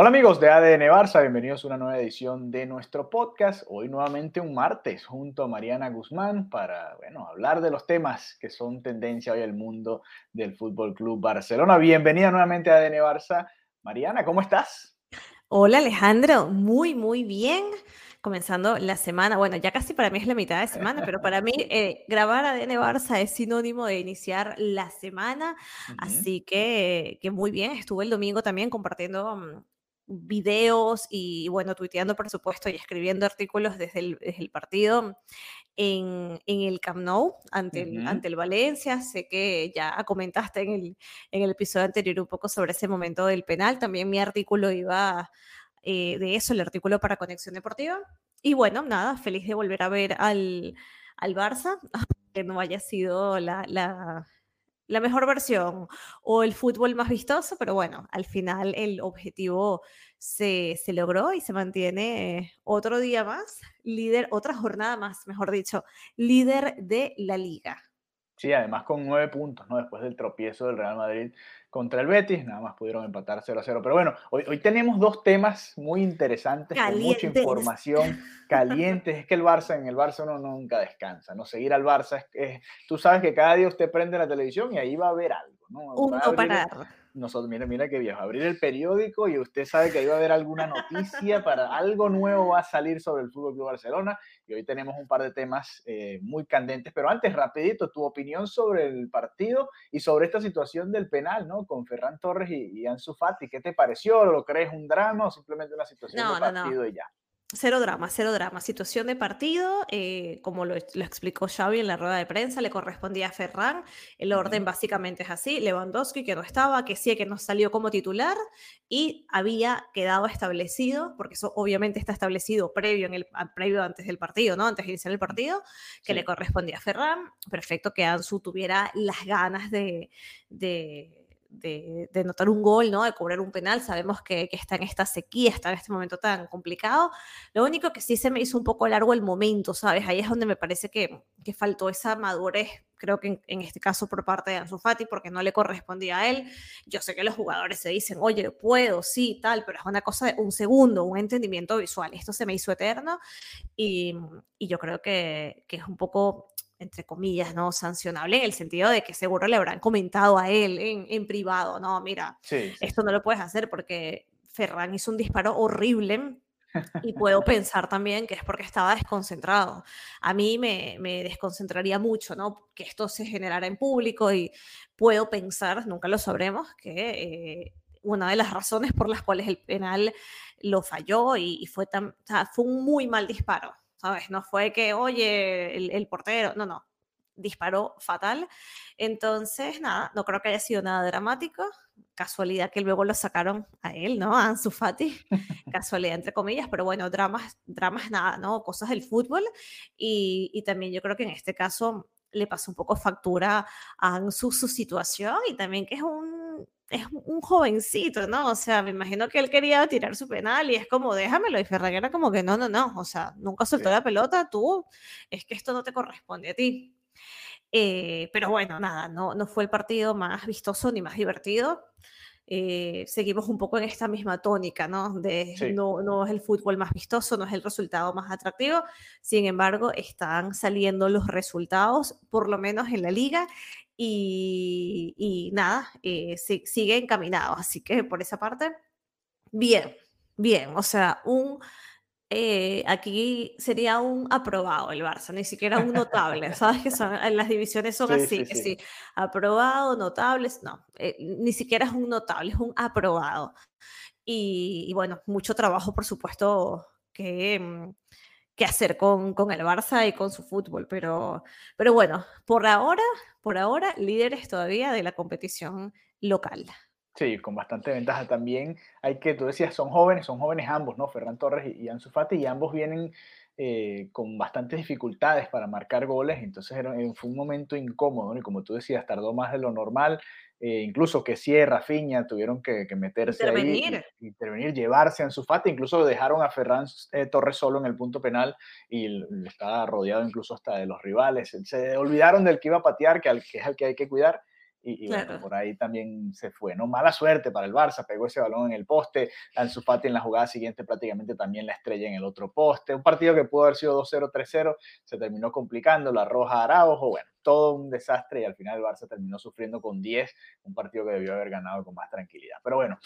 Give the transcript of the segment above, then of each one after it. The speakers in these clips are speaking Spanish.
Hola amigos de ADN Barça, bienvenidos a una nueva edición de nuestro podcast. Hoy nuevamente un martes junto a Mariana Guzmán para, bueno, hablar de los temas que son tendencia hoy en el mundo del Fútbol Club Barcelona. Bienvenida nuevamente a ADN Barça. Mariana, ¿cómo estás? Hola Alejandro, muy, muy bien. Comenzando la semana, bueno, ya casi para mí es la mitad de semana, pero para mí eh, grabar ADN Barça es sinónimo de iniciar la semana, así que, que muy bien. Estuve el domingo también compartiendo mm, videos y, bueno, tuiteando, por supuesto, y escribiendo artículos desde el, desde el partido en, en el Camp Nou ante el, Ujú. ante el Valencia. Sé que ya comentaste en el, en el episodio anterior un poco sobre ese momento del penal. También mi artículo iba eh, de eso, el artículo para Conexión Deportiva. Y bueno, nada, feliz de volver a ver al, al Barça, que no haya sido la, la, la mejor versión o el fútbol más vistoso, pero bueno, al final el objetivo se, se logró y se mantiene otro día más, líder, otra jornada más, mejor dicho, líder de la liga. Sí, además con nueve puntos, ¿no? Después del tropiezo del Real Madrid contra el Betis, nada más pudieron empatar 0 a 0. Pero bueno, hoy, hoy tenemos dos temas muy interesantes, con mucha Calientes. información, calientes. Es que el Barça, en el Barça uno nunca descansa, ¿no? Seguir al Barça es, es- tú sabes que cada día usted prende la televisión y ahí va a ver algo, ¿no? Un no parar. Nosotros, mira, mira qué viejo, abrir el periódico y usted sabe que ahí va a haber alguna noticia para algo nuevo va a salir sobre el Fútbol Club Barcelona y hoy tenemos un par de temas eh, muy candentes, pero antes rapidito tu opinión sobre el partido y sobre esta situación del penal, ¿no? Con Ferran Torres y, y Ansu Fati, ¿qué te pareció? ¿Lo crees un drama o simplemente una situación No, de no, no. partido y ya? Cero drama, cero drama. Situación de partido, eh, como lo, lo explicó Xavi en la rueda de prensa, le correspondía a Ferran. El orden básicamente es así. Lewandowski, que no estaba, que sí, que no salió como titular y había quedado establecido, porque eso obviamente está establecido previo, en el, previo antes del partido, ¿no? Antes de iniciar el partido, que le correspondía a Ferran. Perfecto que Ansu tuviera las ganas de... de de, de anotar un gol, ¿no? De cobrar un penal. Sabemos que, que está en esta sequía, está en este momento tan complicado. Lo único que sí se me hizo un poco largo el momento, ¿sabes? Ahí es donde me parece que, que faltó esa madurez, creo que en, en este caso por parte de Ansu Fati, porque no le correspondía a él. Yo sé que los jugadores se dicen, oye, puedo, sí, tal, pero es una cosa de un segundo, un entendimiento visual. Esto se me hizo eterno y, y yo creo que, que es un poco entre comillas, ¿no? Sancionable en el sentido de que seguro le habrán comentado a él en, en privado, no, mira, Sí, sí, esto no lo puedes hacer porque Ferran hizo un disparo horrible y puedo pensar también que es porque estaba desconcentrado. A mí me, me desconcentraría mucho, ¿no? Que esto se generara en público y puedo pensar, nunca lo sabremos, que eh, una de las razones por las cuales el penal lo falló y, y fue, tan, o sea, fue un muy mal disparo, ¿sabes? No fue que, oye, el, el portero, no, no, disparó fatal. Entonces, nada, no creo que haya sido nada dramático. Casualidad que luego lo sacaron a él, ¿no? A Ansu Fati. Casualidad, entre comillas, pero bueno, dramas, dramas nada, ¿no? Cosas del fútbol. Y, y también yo creo que en este caso le pasó un poco factura a Ansu su situación y también que es un, es un jovencito, ¿no? O sea, me imagino que él quería tirar su penal y es como, déjamelo. Y Ferran era como que no, no, no. O sea, nunca soltó Sí. la pelota, tú, es que esto no te corresponde a ti. Eh, pero bueno, nada, no, no fue el partido más vistoso ni más divertido. Eh, seguimos un poco en esta misma tónica, ¿no? De Sí. no, no es el fútbol más vistoso, no es el resultado más atractivo. Sin embargo, están saliendo los resultados, por lo menos en la liga, y, y nada, eh, si- sigue encaminado. Así que por esa parte, bien, bien. O sea, un eh, aquí sería un aprobado el Barça, ni siquiera un notable. Sabes que son, en las divisiones son Sí, así, sí, que sí. sí, aprobado, notables, no, eh, ni siquiera es un notable, es un aprobado. y, bueno, mucho trabajo, por supuesto, que, mm, que hacer con, con, el Barça y con su fútbol, pero, pero bueno, por ahora, por ahora, líderes todavía de la competición local. Sí, con bastante ventaja también. Hay que, tú decías, son jóvenes, son jóvenes ambos, ¿no? Ferran Torres y, Ansu Fati, y ambos vienen eh, con bastantes dificultades para marcar goles, entonces era, fue un momento incómodo, ¿no? y como tú decías, tardó más de lo normal, eh, incluso que Sierra, Fiña tuvieron que, meterse intervenir. ahí, intervenir, llevarse a su Fati, incluso dejaron a Ferran eh, Torres solo en el punto penal y estaba rodeado incluso hasta de los rivales, se olvidaron del que iba a patear, que, que es el que hay que cuidar, y, bueno, por ahí también se fue, ¿no? Mala suerte para el Barça, pegó ese balón en el poste, Ansu Fati en la jugada siguiente prácticamente también la estrella en el otro poste, un partido que pudo haber sido 2-0, 3-0, se terminó complicando, la roja Araujo, bueno, todo un desastre y al final el Barça terminó sufriendo con 10, un partido que debió haber ganado con más tranquilidad. Pero bueno,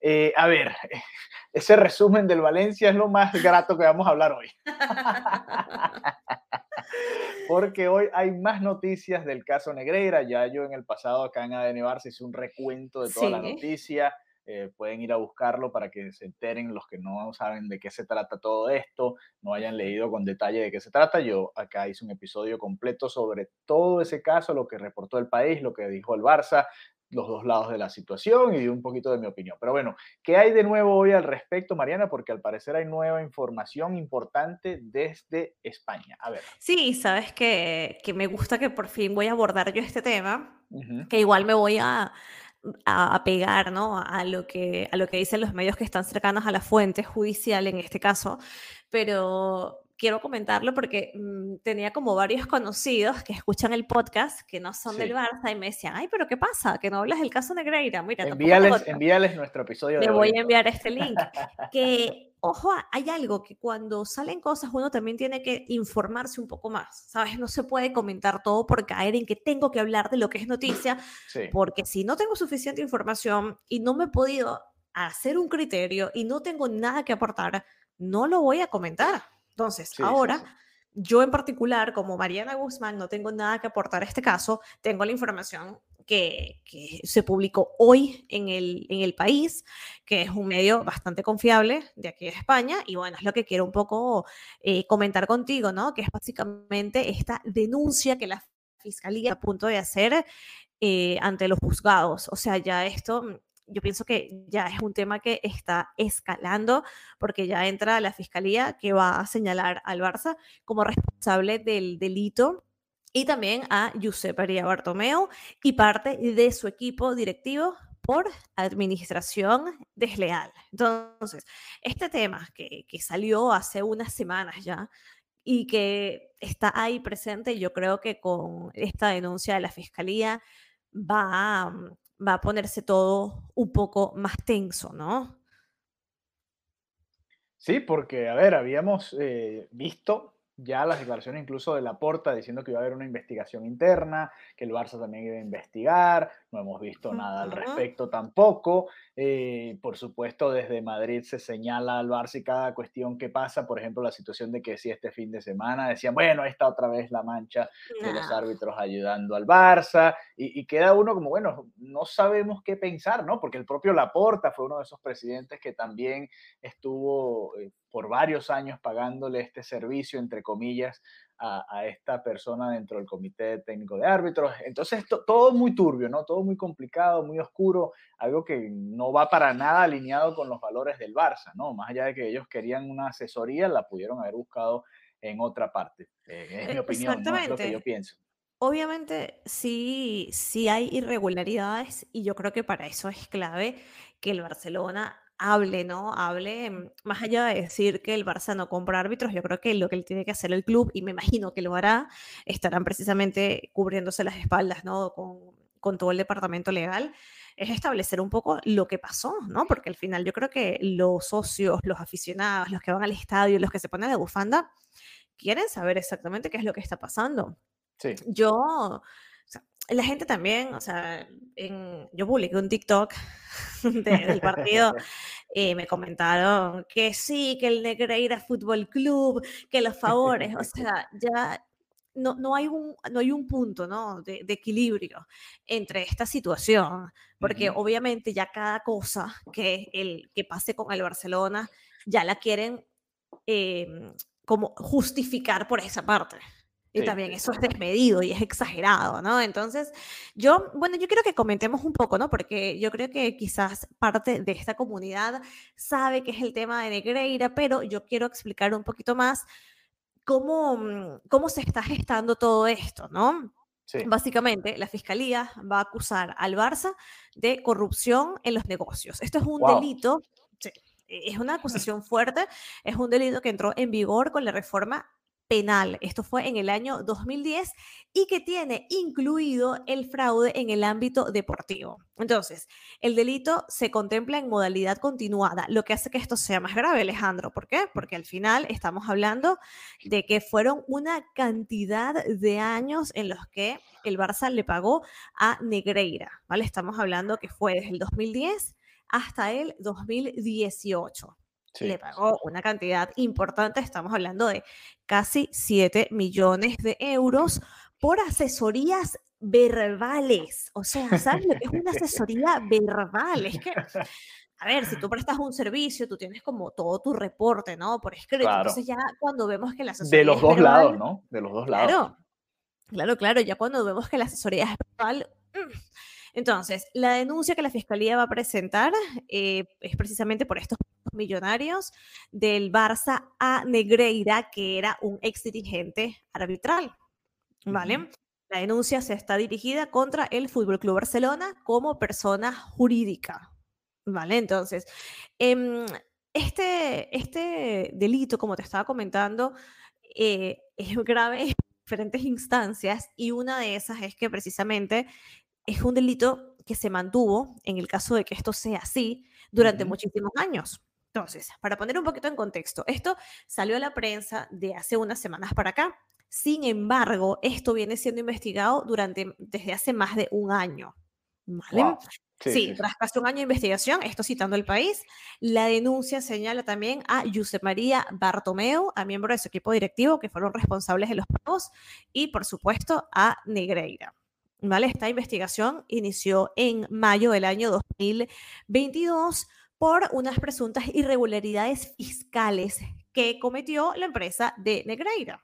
eh, a ver, ese resumen del Valencia es lo más grato que vamos a hablar hoy. porque hoy hay más noticias del caso Negreira. Ya yo en el pasado acá en ADN Barça hice un recuento de toda la noticia. Eh, pueden ir a buscarlo para que se enteren los que no saben de qué se trata todo esto, no hayan leído con detalle de qué se trata. Yo acá hice un episodio completo sobre todo ese caso, lo que reportó el país, lo que dijo el Barça, los dos lados de la situación y un poquito de mi opinión. Pero bueno, ¿qué hay de nuevo hoy al respecto, Mariana? Porque al parecer hay nueva información importante desde España. A ver. Sí, sabes que, que me gusta que por fin voy a abordar yo este tema, que igual me voy a, a, pegar ¿no? a, lo que, a lo que dicen los medios que están cercanos a la fuente judicial en este caso, pero quiero comentarlo porque mm, tenía como varios conocidos que escuchan el podcast que no son del Barça y me decían, ay, pero ¿qué pasa? Que no hablas del caso Negreira. Mira, envíales, envíales nuestro episodio. Le voy a enviar este link. que, ojo, hay algo que cuando salen cosas uno también tiene que informarse un poco más, ¿sabes? No se puede comentar todo por caer en que tengo que hablar de lo que es noticia, porque si no tengo suficiente información y no me he podido hacer un criterio y no tengo nada que aportar, no lo voy a comentar. Entonces, ahora, yo en particular, como Mariana Guzmán, no tengo nada que aportar a este caso, tengo la información que, se publicó hoy en el, en el país, que es un medio bastante confiable de aquí de España, y bueno, es lo que quiero un poco eh, comentar contigo, ¿no? Que es básicamente esta denuncia que la Fiscalía está a punto de hacer eh, ante los juzgados. O sea, ya esto yo pienso que ya es un tema que está escalando porque ya entra la fiscalía que va a señalar al Barça como responsable del delito y también a Giuseppe María Bartomeu y parte de su equipo directivo por administración desleal. Entonces, este tema que, que salió hace unas semanas ya y que está ahí presente, yo creo que con esta denuncia de la fiscalía va a, va a ponerse todo un poco más tenso, ¿no? Sí, porque, a ver, habíamos eh, visto ya las declaraciones incluso de Laporta diciendo que iba a haber una investigación interna, que el Barça también iba a investigar, no hemos visto nada al respecto tampoco. Eh, por supuesto, desde Madrid se señala al Barça y cada cuestión que pasa, por ejemplo, la situación de que si este fin de semana decían, bueno, ahí está otra vez la mancha de los árbitros ayudando al Barça, y, queda uno como, bueno, no sabemos qué pensar, ¿no? Porque el propio Laporta fue uno de esos presidentes que también estuvo eh, por varios años pagándole este servicio, entre comillas, a, esta persona dentro del comité técnico de árbitros. Entonces, todo muy turbio, ¿no? Todo muy complicado, muy oscuro, algo que no va para nada alineado con los valores del Barça, ¿no? Más allá de que ellos querían una asesoría, la pudieron haber buscado en otra parte. Eh, es mi e, opinión, ¿no? es lo que yo pienso. Obviamente sí, sí hay irregularidades y yo creo que para eso es clave que el Barcelona hable, ¿no? Hable, mm, más allá de decir que el Barça no compra árbitros, yo creo que lo que él tiene que hacer el club, y me imagino que lo hará, estarán precisamente cubriéndose las espaldas, ¿no? Con, con todo el departamento legal, es establecer un poco lo que pasó, ¿no? Porque al final yo creo que los socios, los aficionados, los que van al estadio, los que se ponen de bufanda, quieren saber exactamente qué es lo que está pasando. Sí. Yo la gente también, o sea, en, yo publiqué un TikTok del partido y me comentaron que sí, que el Negreira Fútbol Club, que los favores, o sea, ya no, no, hay, un, no hay un punto ¿no? de, equilibrio entre esta situación, porque obviamente ya cada cosa que, el, que pase con el Barcelona ya la quieren em, como justificar por esa parte. Y también eso es desmedido y es exagerado, ¿no? Entonces, yo, bueno, yo quiero que comentemos un poco, ¿no? Porque yo creo que quizás parte de esta comunidad sabe que es el tema de Negreira, pero yo quiero explicar un poquito más cómo, mm, cómo se está gestando todo esto, ¿no? Básicamente, la fiscalía va a acusar al Barça de corrupción en los negocios. Esto es un delito, es una acusación fuerte, es un delito que entró en vigor con la reforma penal. Esto fue en el año 2010 y que tiene incluido el fraude en el ámbito deportivo. Entonces, el delito se contempla en modalidad continuada, lo que hace que esto sea más grave, Alejandro. ¿Por qué? Porque al final estamos hablando de que fueron una cantidad de años en los que el Barça le pagó a Negreira, ¿vale? Estamos hablando que fue desde el 2010 hasta el 2018 le pagó una cantidad importante, estamos hablando de casi 7 millones de euros por asesorías verbales. O sea, ¿sabes lo que es una asesoría verbal? Es que, a ver, si tú prestas un servicio, tú tienes como todo tu reporte, ¿no? Por escrito. Entonces ya cuando vemos que la asesoría De los dos lados, ¿no? De los dos lados. Claro, claro, claro. Ya cuando vemos que la asesoría es verbal... Mm, entonces, la denuncia que la Fiscalía va a presentar eh, es precisamente por estos millonarios del Barça a Negreira, que era un ex dirigente arbitral. ¿Vale? La denuncia se está dirigida contra el Fútbol Club Barcelona como persona jurídica. ¿Vale? Entonces, em, este, este delito, como te estaba comentando, eh, es grave en diferentes instancias y una de esas es que precisamente es un delito que se mantuvo, en el caso de que esto sea así, durante muchísimos años. Entonces, para poner un poquito en contexto, esto salió a la prensa de hace unas semanas para acá. Sin embargo, esto viene siendo investigado durante, desde hace más de un año. ¿Vale? Sí, tras casi un año de investigación, esto citando el país, la denuncia señala también a Josep María Bartomeu, a miembro de su equipo directivo que fueron responsables de los pagos, y por supuesto a Negreira. ¿Vale? Esta investigación inició en mayo del año 2022 por unas presuntas irregularidades fiscales que cometió la empresa de Negreira.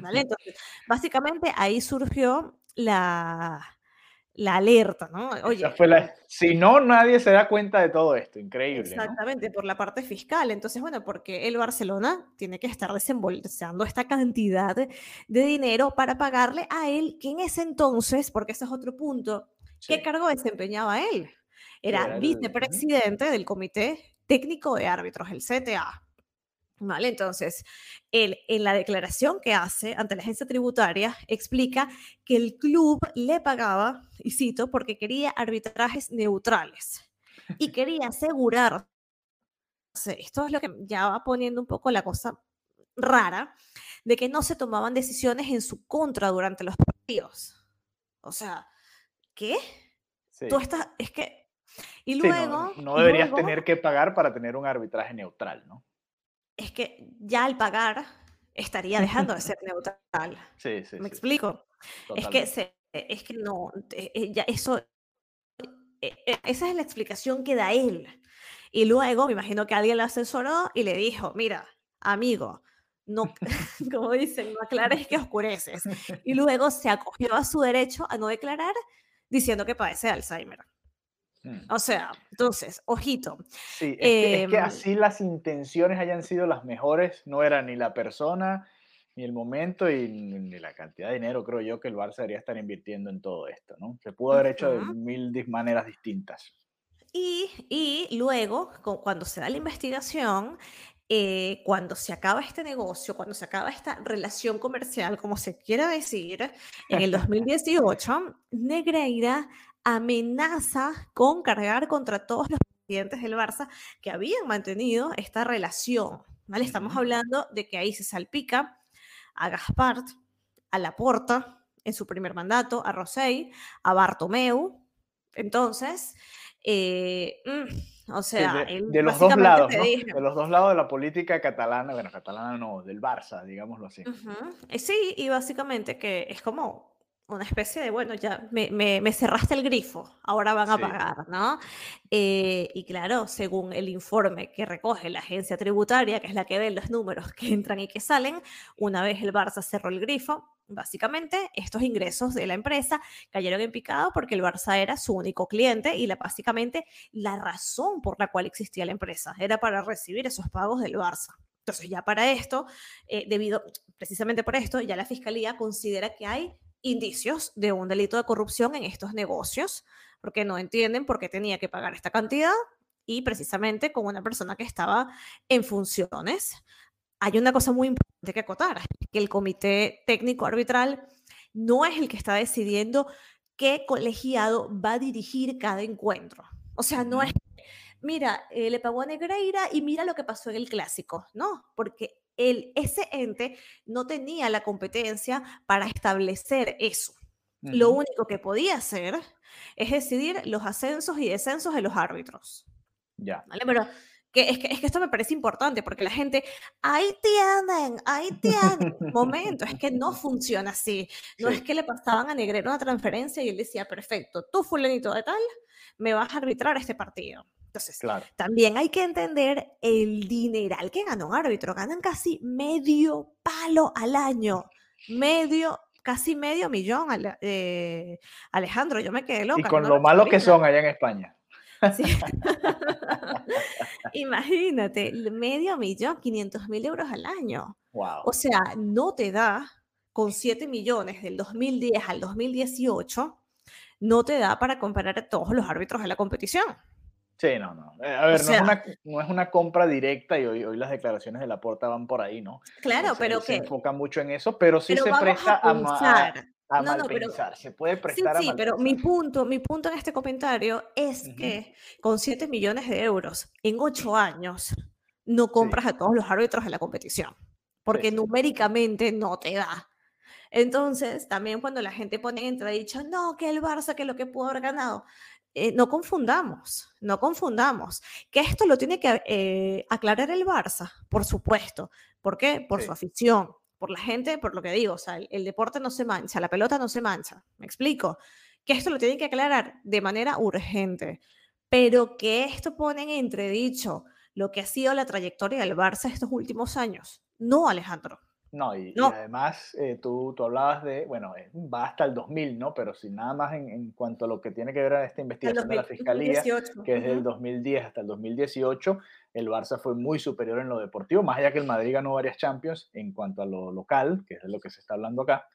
¿Vale? Entonces, básicamente ahí surgió la, la alerta, ¿no? Oye, si no, nadie se da cuenta de todo esto, increíble. Exactamente, por la parte fiscal. Entonces, bueno, porque el Barcelona tiene que estar desembolsando esta cantidad de dinero para pagarle a él, que en ese entonces, porque ese es otro punto, ¿qué cargo desempeñaba él? Era, vicepresidente del Comité Técnico de Árbitros, el CTA. ¿Vale? Entonces, él en la declaración que hace ante la agencia tributaria explica que el club le pagaba, y cito, porque quería arbitrajes neutrales y quería asegurar, esto es lo que ya va poniendo un poco la cosa rara, de que no se tomaban decisiones en su contra durante los partidos. O sea, ¿qué? Tú estás, es que... Y luego... no, deberías tener que pagar para tener un arbitraje neutral, ¿no? es que ya al pagar estaría dejando de ser neutral. Sí, sí. ¿Me explico? Es que, es que no, eh, ya eso, e, e, esa es la explicación que da él. Y luego me imagino que alguien lo asesoró y le dijo, mira, amigo, no, como dicen, no aclares que oscureces. Y luego se acogió a su derecho a no declarar diciendo que padece Alzheimer. Mm. O sea, entonces, ojito. Sí, es, que, em, así las intenciones hayan sido las mejores, no era ni la persona, ni el momento, y ni la cantidad de dinero, creo yo, que el Barça debería estar invirtiendo en todo esto, ¿no? Se pudo haber hecho de mil maneras distintas. Y, y luego, cuando se da la investigación, eh, cuando se acaba este negocio, cuando se acaba esta relación comercial, como se quiera decir, en el 2018, Negreira amenaza con cargar contra todos los presidentes del Barça que habían mantenido esta relación. ¿vale? Estamos hablando de que ahí se salpica a Gaspart, a Laporta en su primer mandato, a Rosell, a Bartomeu. Entonces, eh, mm, O sea, de, los dos lados, De los dos lados de la política catalana, bueno, catalana no, del Barça, digámoslo así. Eh, sí, y básicamente que es como una especie de, bueno, ya me, me, cerraste el grifo, ahora van a pagar, ¿no? Eh, y claro, según el informe que recoge la agencia tributaria, que es la que ve los números que entran y que salen, una vez el Barça cerró el grifo, básicamente estos ingresos de la empresa cayeron en picado porque el Barça era su único cliente y la, básicamente la razón por la cual existía la empresa era para recibir esos pagos del Barça. Entonces ya para esto, eh, debido precisamente por esto, ya la Fiscalía considera que hay indicios de un delito de corrupción en estos negocios, porque no entienden por qué tenía que pagar esta cantidad y precisamente con una persona que estaba en funciones. Hay una cosa muy importante que acotar, que el comité técnico arbitral no es el que está decidiendo qué colegiado va a dirigir cada encuentro. O sea, no es, mira, eh, le pagó a Negreira y mira lo que pasó en el clásico, no, porque el, ese ente no tenía la competencia para establecer eso. Lo único que podía hacer es decidir los ascensos y descensos de los árbitros. Ya. ¿Vale? Pero que es, que es que esto me parece importante porque la gente, ahí tienen, ahí tienen. Momento, es que no funciona así. No es que le pasaban a Negrero una transferencia y él decía, perfecto, tú fulanito de tal, me vas a arbitrar este partido. Entonces, también hay que entender el dineral que gana un árbitro. Ganan casi medio palo al año. Medio, casi medio millón, eh, Alejandro. Yo me quedé loca. Y con lo malo que son allá en España. Imagínate, medio millón, 500 mil euros al año. Wow. O sea, no te da con 7 millones del 2010 al 2018, no te da para comparar a todos los árbitros de la competición. Sí, no, no. Eh, a ver, no, es una, no, es una, compra directa y hoy, hoy las declaraciones de la porta van por ahí, ¿no? Claro, pero que... Se enfoca mucho en eso, pero sí se presta a, a, a no, pensar. se puede prestar sí, sí, pero mi punto, mi punto en este comentario es que con 7 millones de euros en 8 años no compras a todos los árbitros de la competición, porque numéricamente no te da. Entonces, también cuando la gente pone en entredicho, no, que el Barça, que lo que pudo haber ganado, eh, no confundamos, no confundamos. Que esto lo tiene que eh, aclarar el Barça, por supuesto. ¿Por qué? Por su afición, por la gente, por lo que digo. O sea, el, deporte no se mancha, la pelota no se mancha. ¿Me explico? Que esto lo tiene que aclarar de manera urgente. Pero que esto pone en entredicho lo que ha sido la trayectoria del Barça estos últimos años. No, Alejandro. No, y, además eh, tú, tú, hablabas de, bueno, eh, va hasta el 2000, ¿no? Pero sin nada más en, en, cuanto a lo que tiene que ver a esta investigación de la Fiscalía, que es del 2010 hasta el 2018, el Barça fue muy superior en lo deportivo, más allá que el Madrid ganó varias Champions en cuanto a lo local, que es de lo que se está hablando acá,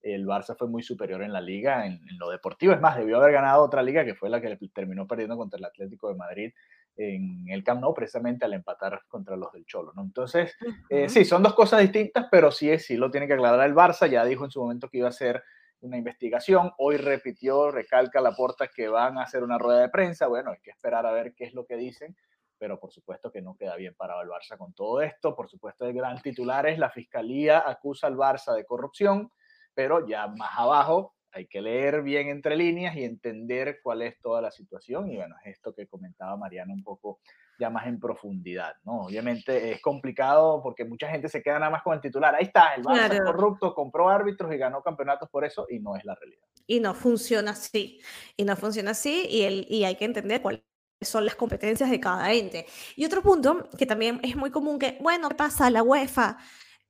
el Barça fue muy superior en la liga, en, en lo deportivo, es más, debió haber ganado otra liga que fue la que terminó perdiendo contra el Atlético de Madrid en el Camp Nou precisamente al empatar contra los del Cholo, ¿no? Entonces, eh, sí, son dos cosas distintas, pero sí, sí lo tiene que aclarar el Barça, ya dijo en su momento que iba a hacer una investigación, hoy repitió, recalca la porta que van a hacer una rueda de prensa, bueno, hay que esperar a ver qué es lo que dicen, pero por supuesto que no queda bien parado el Barça con todo esto, por supuesto el gran titular es la Fiscalía acusa al Barça de corrupción, pero ya más abajo hay que leer bien entre líneas y entender cuál es toda la situación. Y bueno, es esto que comentaba Mariana un poco ya más en profundidad, ¿no? Obviamente es complicado porque mucha gente se queda nada más con el titular. Ahí está, el Barça corrupto, compró árbitros y ganó campeonatos por eso y no es la realidad. Y no funciona así. Y no funciona así y, el, y hay que entender cuáles son las competencias de cada ente. Y otro punto que también es muy común que, bueno, ¿qué pasa? La UEFA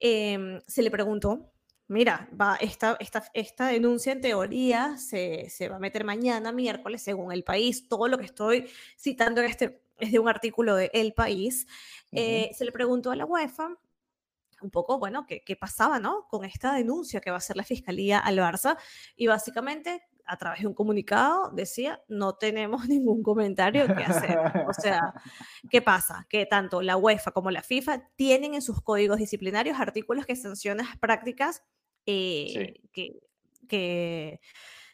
em, se le preguntó mira, va, esta, esta, esta denuncia en teoría se, se, va a meter mañana, miércoles, según el país. Todo lo que estoy citando en este es de un artículo de El País. Eh, se le preguntó a la UEFA un poco, bueno, qué, qué pasaba, ¿no? Con esta denuncia que va a hacer la Fiscalía al Barça. Y básicamente a través de un comunicado decía, no tenemos ningún comentario que hacer. O sea, ¿qué pasa? Que tanto la UEFA como la FIFA tienen en sus códigos disciplinarios artículos que sancionan prácticas eh, que,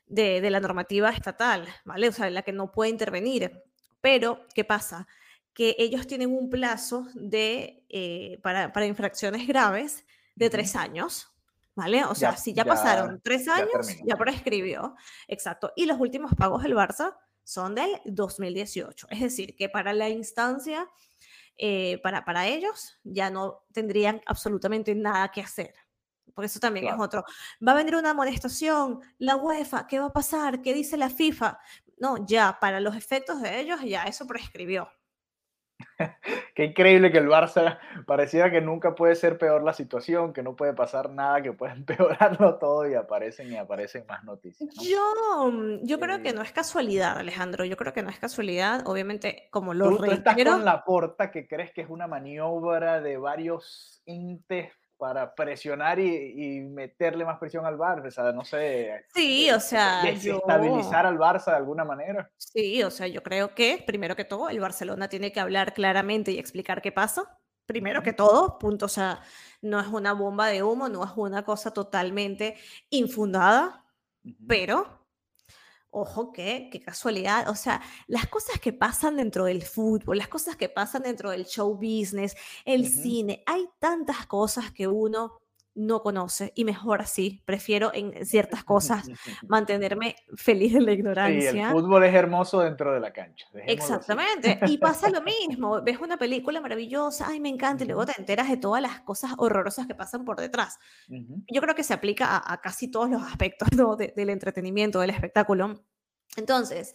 de, la normativa estatal, ¿vale? O sea, la que no puede intervenir. Pero, ¿qué pasa? Que ellos tienen un plazo de, eh, para, infracciones graves de tres años, ¿vale? O sea, si ya, pasaron tres años, ya, prescribió. Exacto. Y los últimos pagos del Barça son del 2018. Es decir, que para la instancia, eh, para, para ellos, ya no tendrían absolutamente nada que hacer. Por eso también es otro. Va a venir una amonestación, la UEFA, ¿qué va a pasar? ¿Qué dice la FIFA? No, ya, para los efectos de ellos, ya eso prescribió. Qué increíble que el Barça pareciera que nunca puede ser peor la situación, que no puede pasar nada, que puede empeorarlo todo y aparecen y aparecen más noticias. Yo, mm, yo creo que eh no es casualidad, Alejandro. Yo creo que no es casualidad. Obviamente, como lo tú, tú estás con la porta que crees que es una maniobra de varios entes para presionar y, meterle más presión al Barça, o sea, no sé. Sí, o sea. Desestabilizar al Barça de alguna manera. Sí, o sea, yo creo que, primero que todo, el Barcelona tiene que hablar claramente y explicar qué pasa. Primero que todo, punto. O sea, no es una bomba de humo, no es una cosa totalmente infundada, pero ojo que, qué casualidad, o sea, las cosas que pasan dentro del fútbol, las cosas que pasan dentro del show business, el cine, hay tantas cosas que uno no conoce y mejor así, prefiero en ciertas cosas mantenerme feliz de la ignorancia. Sí, el fútbol es hermoso dentro de la cancha. Exactamente, y pasa lo mismo, ves una película maravillosa, ay, me encanta, y luego te enteras de todas las cosas horrorosas que pasan por detrás. Yo creo que se aplica a, casi todos los aspectos del entretenimiento, del espectáculo. Entonces,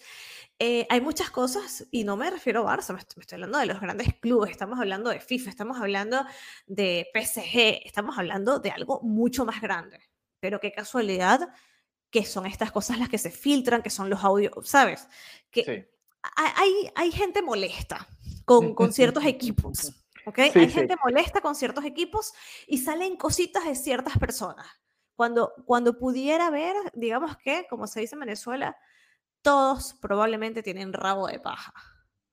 eh, hay muchas cosas, y no me refiero a Barça, me estoy, hablando de los grandes clubes, estamos hablando de FIFA, estamos hablando de PSG, estamos hablando de algo mucho más grande. Pero qué casualidad que son estas cosas las que se filtran, que son los audios, ¿sabes? Que hay, hay gente molesta con, con ciertos equipos, ¿ok? hay gente molesta con ciertos equipos y salen cositas de ciertas personas. Cuando, cuando pudiera ver, digamos que, como se dice en Venezuela, todos probablemente tienen rabo de paja.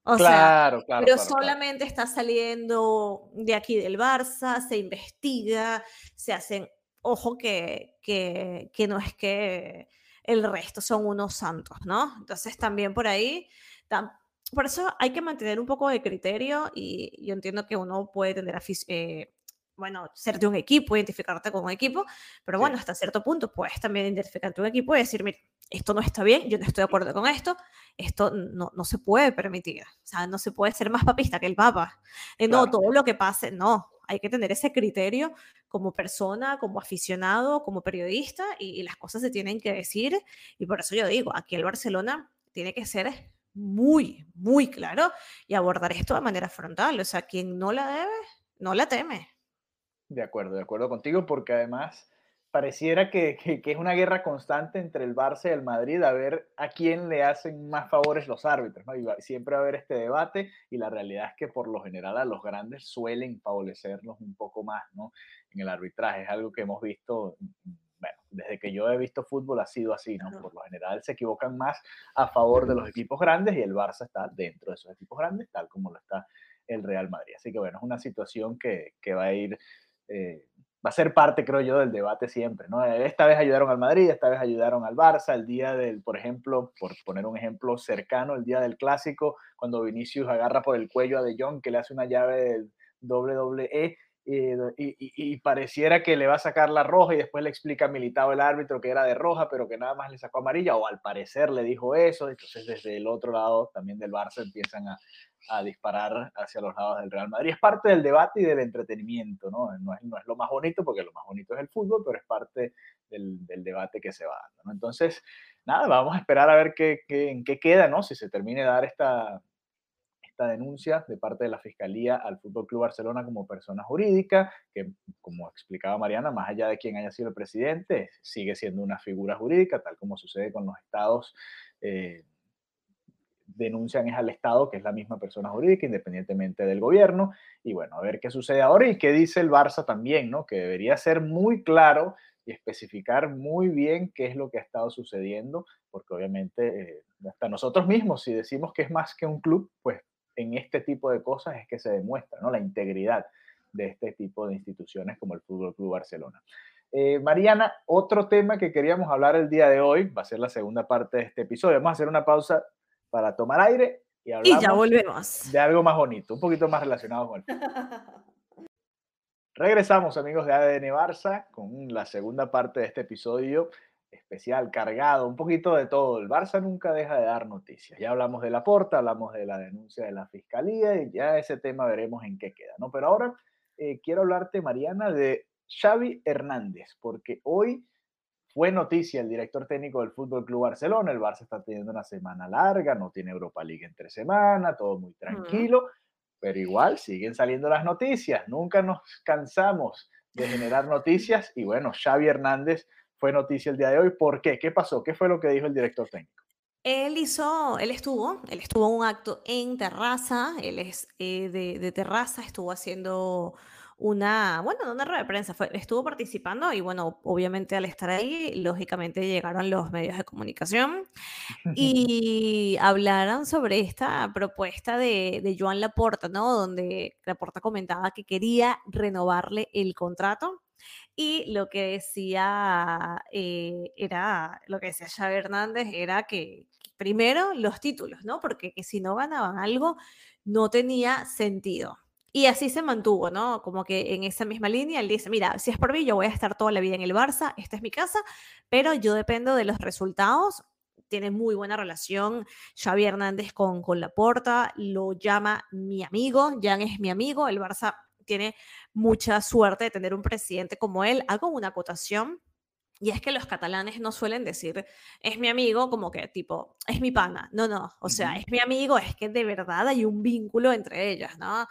O claro, sea, pero solamente está saliendo de aquí del Barça, se investiga, se hacen, ojo que, que, que no es que el resto son unos santos, ¿no? Entonces también por ahí, por eso hay que mantener un poco de criterio y yo entiendo que uno puede tener eh, bueno, ser de un equipo, identificarte con un equipo, pero bueno, hasta cierto punto puedes también identificarte un equipo y decir, mira, esto no está bien, yo no estoy de acuerdo con esto, esto no, no se puede permitir, o sea, no se puede ser más papista que el Papa, eh, no, todo lo que pase, no, hay que tener ese criterio como persona, como aficionado, como periodista, y, y las cosas se tienen que decir, y por eso yo digo, aquí el Barcelona tiene que ser muy, muy claro y abordar esto de manera frontal, o sea, quien no la debe, no la teme. De acuerdo, de acuerdo contigo, porque además pareciera que, es una guerra constante entre el Barça y el Madrid a ver a quién le hacen más favores los árbitros, ¿no? Y siempre va a haber este debate y la realidad es que por lo general a los grandes suelen favorecerlos un poco más, ¿no? En el arbitraje, es algo que hemos visto, bueno, desde que yo he visto fútbol ha sido así, ¿no? Por lo general se equivocan más a favor de los equipos grandes y el Barça está dentro de esos equipos grandes, tal como lo está el Real Madrid. Así que bueno, es una situación que, que va a ir eh, va a ser parte, creo yo, del debate siempre, ¿no? Esta vez ayudaron al Madrid, esta vez ayudaron al Barça, el día del, por ejemplo, por poner un ejemplo cercano, el día del clásico, cuando Vinicius agarra por el cuello a De Jong, que le hace una llave del WWE, y, pareciera que le va a sacar la roja y después le explica a Militado el árbitro que era de roja, pero que nada más le sacó amarilla, o al parecer le dijo eso, entonces desde el otro lado también del Barça empiezan a, disparar hacia los lados del Real Madrid. Es parte del debate y del entretenimiento, ¿no? No es, no lo más bonito, porque lo más bonito es el fútbol, pero es parte del, debate que se va dando, ¿no? Entonces, nada, vamos a esperar a ver qué, en qué queda, ¿no? Si se termine de dar esta, esta denuncia de parte de la Fiscalía al Fútbol Club Barcelona como persona jurídica, que como explicaba Mariana, más allá de quien haya sido presidente, sigue siendo una figura jurídica, tal como sucede con los estados. Eh, denuncian es al Estado, que es la misma persona jurídica, independientemente del gobierno. Y bueno, a ver qué sucede ahora y qué dice el Barça también, ¿no? Que debería ser muy claro y especificar muy bien qué es lo que ha estado sucediendo, porque obviamente eh, hasta nosotros mismos, si decimos que es más que un club, pues en este tipo de cosas es que se demuestra, ¿no? La integridad de este tipo de instituciones como el Fútbol Club Barcelona. Eh, Mariana, otro tema que queríamos hablar el día de hoy, va a ser la segunda parte de este episodio. Vamos a hacer una pausa para tomar aire y hablar ya volvemos. de algo más bonito, un poquito más relacionado con el Regresamos, amigos de ADN Barça, con la segunda parte de este episodio. Especial, cargado, un poquito de todo. El Barça nunca deja de dar noticias. Ya hablamos de la porta, hablamos de la denuncia de la fiscalía y ya ese tema veremos en qué queda, ¿no? Pero ahora eh, quiero hablarte, Mariana, de Xavi Hernández, porque hoy fue noticia el director técnico del Fútbol Club Barcelona. El Barça está teniendo una semana larga, no tiene Europa League entre semana, todo muy tranquilo, pero igual siguen saliendo las noticias. Nunca nos cansamos de generar noticias y bueno, Xavi Hernández fue noticia el día de hoy. ¿Por qué? ¿Qué pasó? ¿Qué fue lo que dijo el director técnico? Él hizo, él estuvo, él estuvo en un acto en terraza, él es eh, de, de, terraza, estuvo haciendo una, bueno, una rueda de prensa, fue, estuvo participando y bueno, obviamente al estar ahí, lógicamente llegaron los medios de comunicación y hablaron sobre esta propuesta de, de Joan Laporta, ¿no? Donde Laporta comentaba que quería renovarle el contrato y lo que decía eh, era, lo que decía Xavi Hernández era que, primero los títulos, ¿no? Porque que si no ganaban algo no tenía sentido. Y así se mantuvo, ¿no? Como que en esa misma línea él dice, mira, si es por mí, yo voy a estar toda la vida en el Barça, esta es mi casa, pero yo dependo de los resultados. Tiene muy buena relación Xavi Hernández con, con Laporta, lo llama mi amigo, Jan es mi amigo, el Barça tiene mucha suerte de tener un presidente como él. Hago una acotación. Y es que los catalanes no suelen decir, es mi amigo, como que tipo, es mi pana. No, no, o sea, es mi amigo, es que de verdad hay un vínculo entre ellas, ¿no?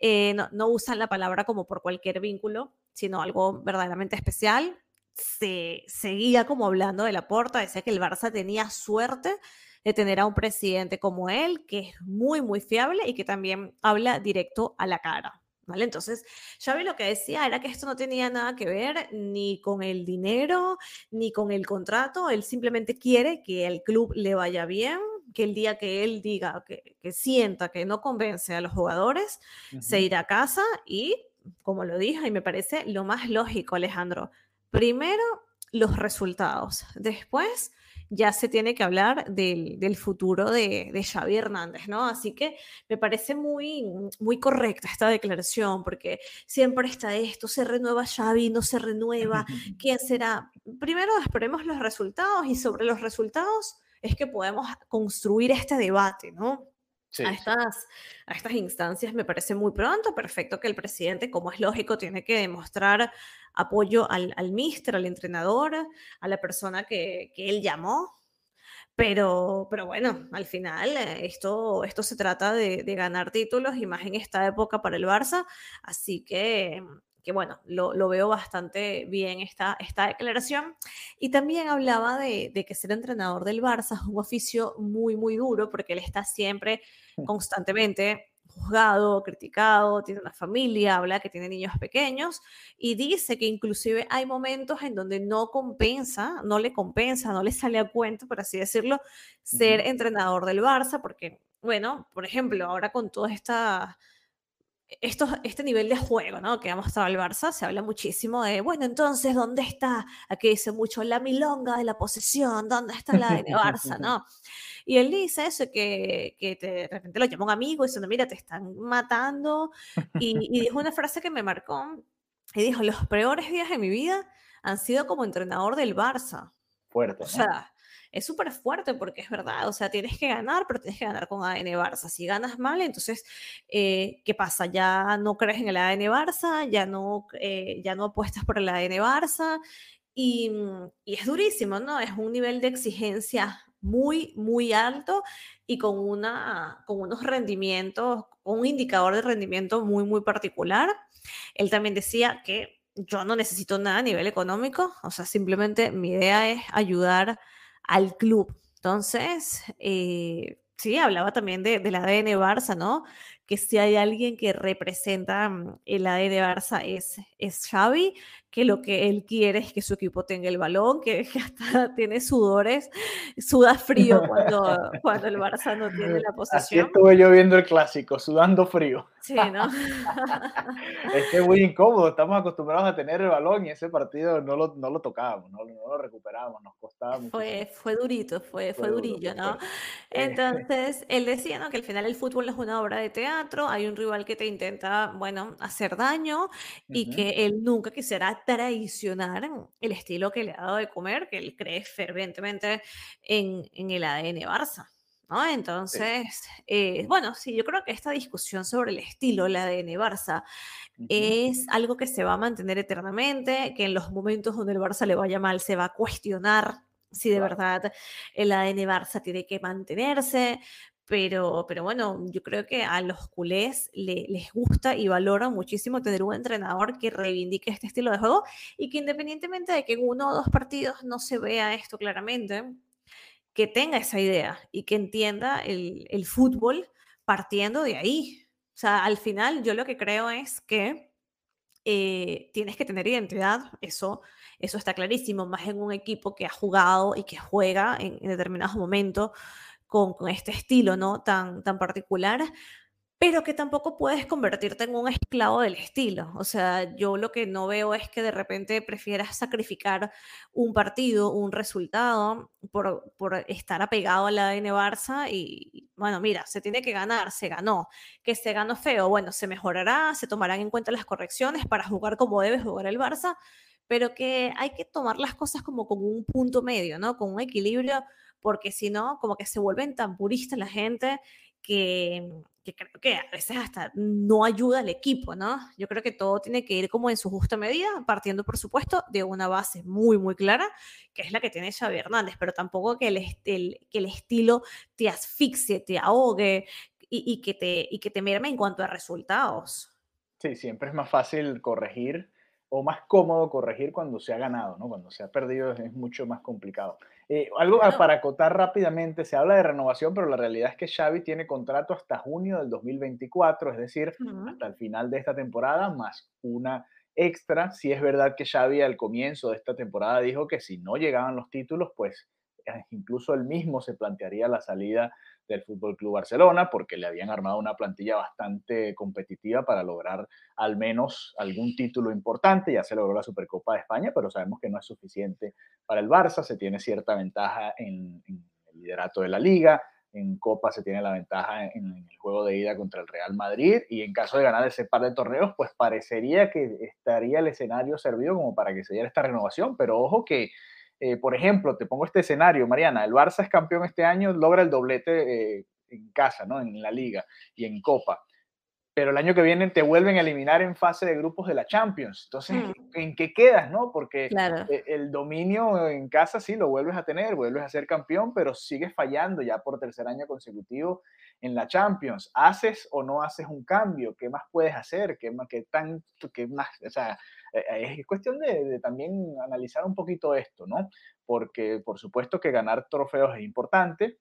Eh, no, no, usan la palabra como por cualquier vínculo, sino algo verdaderamente especial. Se seguía como hablando de la porta, decía que el Barça tenía suerte de tener a un presidente como él, que es muy, muy fiable y que también habla directo a la cara. ¿Vale? Entonces, Xavi lo que decía era que esto no tenía nada que ver ni con el dinero, ni con el contrato, él simplemente quiere que el club le vaya bien, que el día que él diga, que, que sienta que no convence a los jugadores, se irá a casa y, como lo dije, y me parece lo más lógico, Alejandro, primero los resultados, después ya se tiene que hablar del, del futuro de, de, Xavi Hernández, ¿no? Así que me parece muy, muy correcta esta declaración, porque siempre está esto, se renueva Xavi, no se renueva, ¿quién será? Primero esperemos los resultados y sobre los resultados es que podemos construir este debate, ¿no? Sí. A, estas, a estas instancias me parece muy pronto, perfecto que el presidente, como es lógico, tiene que demostrar apoyo al, al mister, al entrenador, a la persona que, que él llamó. Pero, pero bueno, al final eh, esto, esto se trata de, de, ganar títulos y más en esta época para el Barça. Así que, que bueno, lo, lo, veo bastante bien esta, esta declaración. Y también hablaba de, de, que ser entrenador del Barça es un oficio muy, muy duro porque él está siempre, constantemente juzgado, criticado, tiene una familia, habla que tiene niños pequeños y dice que inclusive hay momentos en donde no compensa, no le compensa, no le sale a cuento, por así decirlo, ser entrenador del Barça, porque, bueno, por ejemplo, ahora con toda esta esto, este nivel de juego, ¿no? Que ha mostrado el Barça, se habla muchísimo de, bueno, entonces, ¿dónde está? Aquí dice mucho la milonga de la posesión, ¿dónde está la de Barça, no? Y él dice eso, que, que te, de repente lo llama un amigo diciendo, mira, te están matando. Y, y dijo una frase que me marcó, y dijo, los peores días de mi vida han sido como entrenador del Barça. Fuerte. O sea, es súper fuerte porque es verdad, o sea, tienes que ganar, pero tienes que ganar con ADN Barça. Si ganas mal, entonces, eh, ¿qué pasa? Ya no crees en el ADN Barça, ya no, eh, ya no apuestas por el ADN Barça y, y, es durísimo, ¿no? Es un nivel de exigencia muy, muy alto y con, una, con unos rendimientos, un indicador de rendimiento muy, muy particular. Él también decía que yo no necesito nada a nivel económico, o sea, simplemente mi idea es ayudar al club. Entonces, eh, sí, hablaba también de, del ADN Barça, ¿no? Que si hay alguien que representa mm, el ADN Barça es, es Xavi, que lo que él quiere es que su equipo tenga el balón, que, que hasta tiene sudores, suda frío cuando, cuando el Barça no tiene la posesión. Así estuve yo viendo el clásico, sudando frío. Sí, ¿no? es que es muy incómodo, estamos acostumbrados a tener el balón y ese partido no lo, no lo tocábamos, no, no, lo recuperábamos, nos costaba mucho. Fue, fue durito, fue, fue, fue durillo, duro, ¿no? Fue. Entonces, él decía ¿no? que al final el fútbol es una obra de teatro teatro, hay un rival que te intenta, bueno, hacer daño y que él nunca quisiera traicionar el estilo que le ha dado de comer, que él cree fervientemente en, en el ADN Barça. ¿no? Entonces, eh, bueno, sí, yo creo que esta discusión sobre el estilo, el ADN Barça, es algo que se va a mantener eternamente, que en los momentos donde el Barça le vaya mal se va a cuestionar si de verdad el ADN Barça tiene que mantenerse, pero, pero bueno, yo creo que a los culés les gusta y valoran muchísimo tener un entrenador que reivindique este estilo de juego y que independientemente de que en uno o dos partidos no se vea esto claramente, que tenga esa idea y que entienda el, fútbol partiendo de ahí. O sea, al final yo lo que creo es que eh, tienes que tener identidad, eso, eso está clarísimo, más en un equipo que ha jugado y que juega en, en determinados momentos con, este estilo ¿no? tan, tan particular, pero que tampoco puedes convertirte en un esclavo del estilo. O sea, yo lo que no veo es que de repente prefieras sacrificar un partido, un resultado, por, por estar apegado a la ADN Barça y, bueno, mira, se tiene que ganar, se ganó. Que se ganó feo, bueno, se mejorará, se tomarán en cuenta las correcciones para jugar como debe jugar el Barça, pero que hay que tomar las cosas como con un punto medio, ¿no? Con un equilibrio, porque si no, como que se vuelven tan puristas la gente que, que creo que a veces hasta no ayuda al equipo, ¿no? Yo creo que todo tiene que ir como en su justa medida, partiendo, por supuesto, de una base muy, muy clara, que es la que tiene Xavi Hernández, pero tampoco que el, el que el estilo te asfixie, te ahogue y, y, que te, y que te merme en cuanto a resultados. Sí, siempre es más fácil corregir o más cómodo corregir cuando se ha ganado, ¿no? Cuando se ha perdido es mucho más complicado. Eh, algo bueno. para acotar rápidamente, se habla de renovación, pero la realidad es que Xavi tiene contrato hasta junio del 2024, es decir, uh -huh. hasta el final de esta temporada, más una extra. Si es verdad que Xavi al comienzo de esta temporada dijo que si no llegaban los títulos, pues eh, incluso él mismo se plantearía la salida del Fútbol Club Barcelona porque le habían armado una plantilla bastante competitiva para lograr al menos algún título importante. Ya se logró la Supercopa de España, pero sabemos que no es suficiente para el Barça. Se tiene cierta ventaja en, el liderato de la liga. En Copa se tiene la ventaja en, en, el juego de ida contra el Real Madrid y en caso de ganar ese par de torneos, pues parecería que estaría el escenario servido como para que se diera esta renovación, pero ojo que eh, por ejemplo, te pongo este escenario, Mariana, el Barça es campeón este año, logra el doblete eh, en casa, ¿no? En la liga y en Copa. Pero el año que viene te vuelven a eliminar en fase de grupos de la Champions. Entonces, mm. ¿en qué quedas, no? Porque claro. E, el dominio en casa sí lo vuelves a tener, vuelves a ser campeón, pero sigues fallando ya por tercer año consecutivo en la Champions. ¿Haces o no haces un cambio? ¿Qué más puedes hacer? ¿Qué, más, qué tanto, qué más? O sea, eh, es cuestión de, de, también analizar un poquito esto, ¿no? Porque por supuesto que ganar trofeos es importante,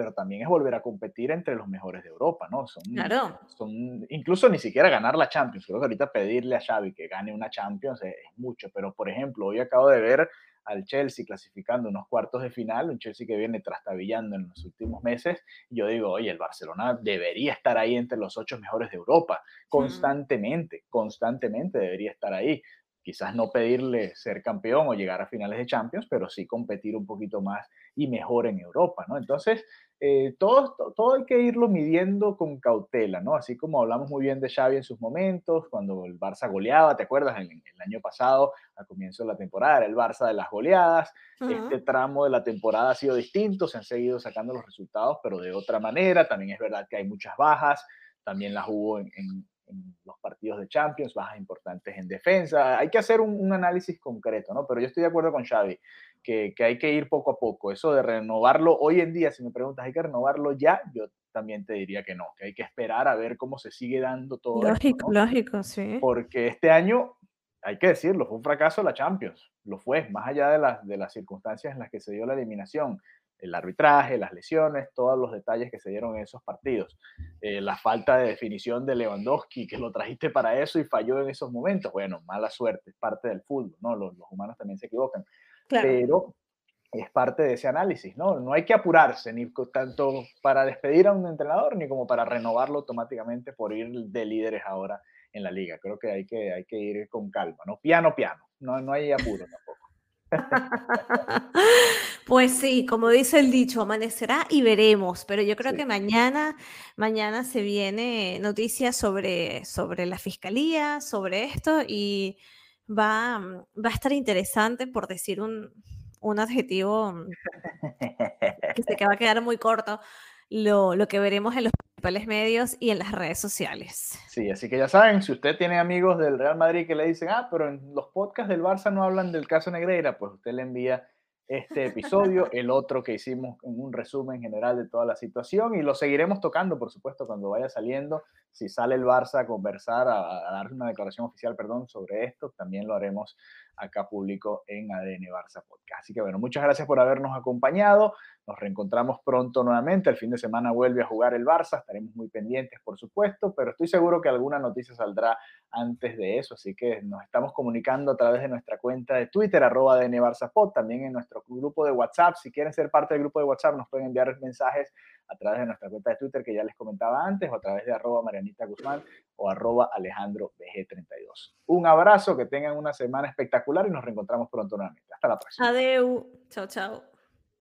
pero también es volver a competir entre los mejores de Europa, ¿no? Son, claro. son incluso ni siquiera ganar la Champions. Creo que ahorita pedirle a Xavi que gane una Champions es, es mucho, pero por ejemplo, hoy acabo de ver al Chelsea clasificando unos cuartos de final, un Chelsea que viene trastabillando en los últimos meses, yo digo, oye, el Barcelona debería estar ahí entre los ocho mejores de Europa, constantemente, constantemente debería estar ahí. Quizás no pedirle ser campeón o llegar a finales de Champions, pero sí competir un poquito más y mejor en Europa, ¿no? Entonces, eh, todo, todo hay que irlo midiendo con cautela, ¿no? Así como hablamos muy bien de Xavi en sus momentos, cuando el Barça goleaba, ¿te acuerdas? El, el año pasado, al comienzo de la temporada, el Barça de las goleadas. Uh -huh. Este tramo de la temporada ha sido distinto, se han seguido sacando los resultados, pero de otra manera. También es verdad que hay muchas bajas, también las hubo en, en, en los partidos de Champions, bajas importantes en defensa. Hay que hacer un, un, análisis concreto, ¿no? Pero yo estoy de acuerdo con Xavi, que, que, hay que ir poco a poco. Eso de renovarlo hoy en día, si me preguntas, ¿hay que renovarlo ya? Yo también te diría que no, que hay que esperar a ver cómo se sigue dando todo. Lógico, esto, ¿no? lógico, sí. Porque este año, hay que decirlo, fue un fracaso la Champions. Lo fue, más allá de, la, de las circunstancias en las que se dio la eliminación el arbitraje, las lesiones, todos los detalles que se dieron en esos partidos. Eh, la falta de definición de Lewandowski, que lo trajiste para eso y falló en esos momentos. Bueno, mala suerte, es parte del fútbol, ¿no? Los, los humanos también se equivocan. Claro. Pero es parte de ese análisis, ¿no? No hay que apurarse, ni tanto para despedir a un entrenador, ni como para renovarlo automáticamente por ir de líderes ahora en la liga. Creo que hay que, hay que ir con calma, ¿no? Piano, piano. No, no hay apuro tampoco. Pues sí, como dice el dicho, amanecerá y veremos, pero yo creo que mañana, mañana se viene noticias sobre, sobre la fiscalía, sobre esto y va, va a estar interesante por decir un, un adjetivo que se va a quedar muy corto, lo, lo, que veremos en los principales medios y en las redes sociales. Sí, así que ya saben, si usted tiene amigos del Real Madrid que le dicen, ah, pero en los podcasts del Barça no hablan del caso Negreira, pues usted le envía este episodio, el otro que hicimos en un resumen general de toda la situación y lo seguiremos tocando, por supuesto, cuando vaya saliendo. Si sale el Barça a conversar, a, a dar una declaración oficial, perdón, sobre esto, también lo haremos acá público en ADN Barça Podcast. Así que bueno, muchas gracias por habernos acompañado. Nos reencontramos pronto nuevamente. El fin de semana vuelve a jugar el Barça. Estaremos muy pendientes, por supuesto, pero estoy seguro que alguna noticia saldrá antes de eso. Así que nos estamos comunicando a través de nuestra cuenta de Twitter, arroba ADN Barça Pod, también en nuestro grupo de WhatsApp. Si quieren ser parte del grupo de WhatsApp, nos pueden enviar mensajes a través de nuestra cuenta de Twitter que ya les comentaba antes, o a través de arroba Marianita Guzmán o arroba Alejandro BG32. Un abrazo, que tengan una semana espectacular y nos reencontramos pronto nuevamente. Hasta la próxima. Adeu. Chao, chao.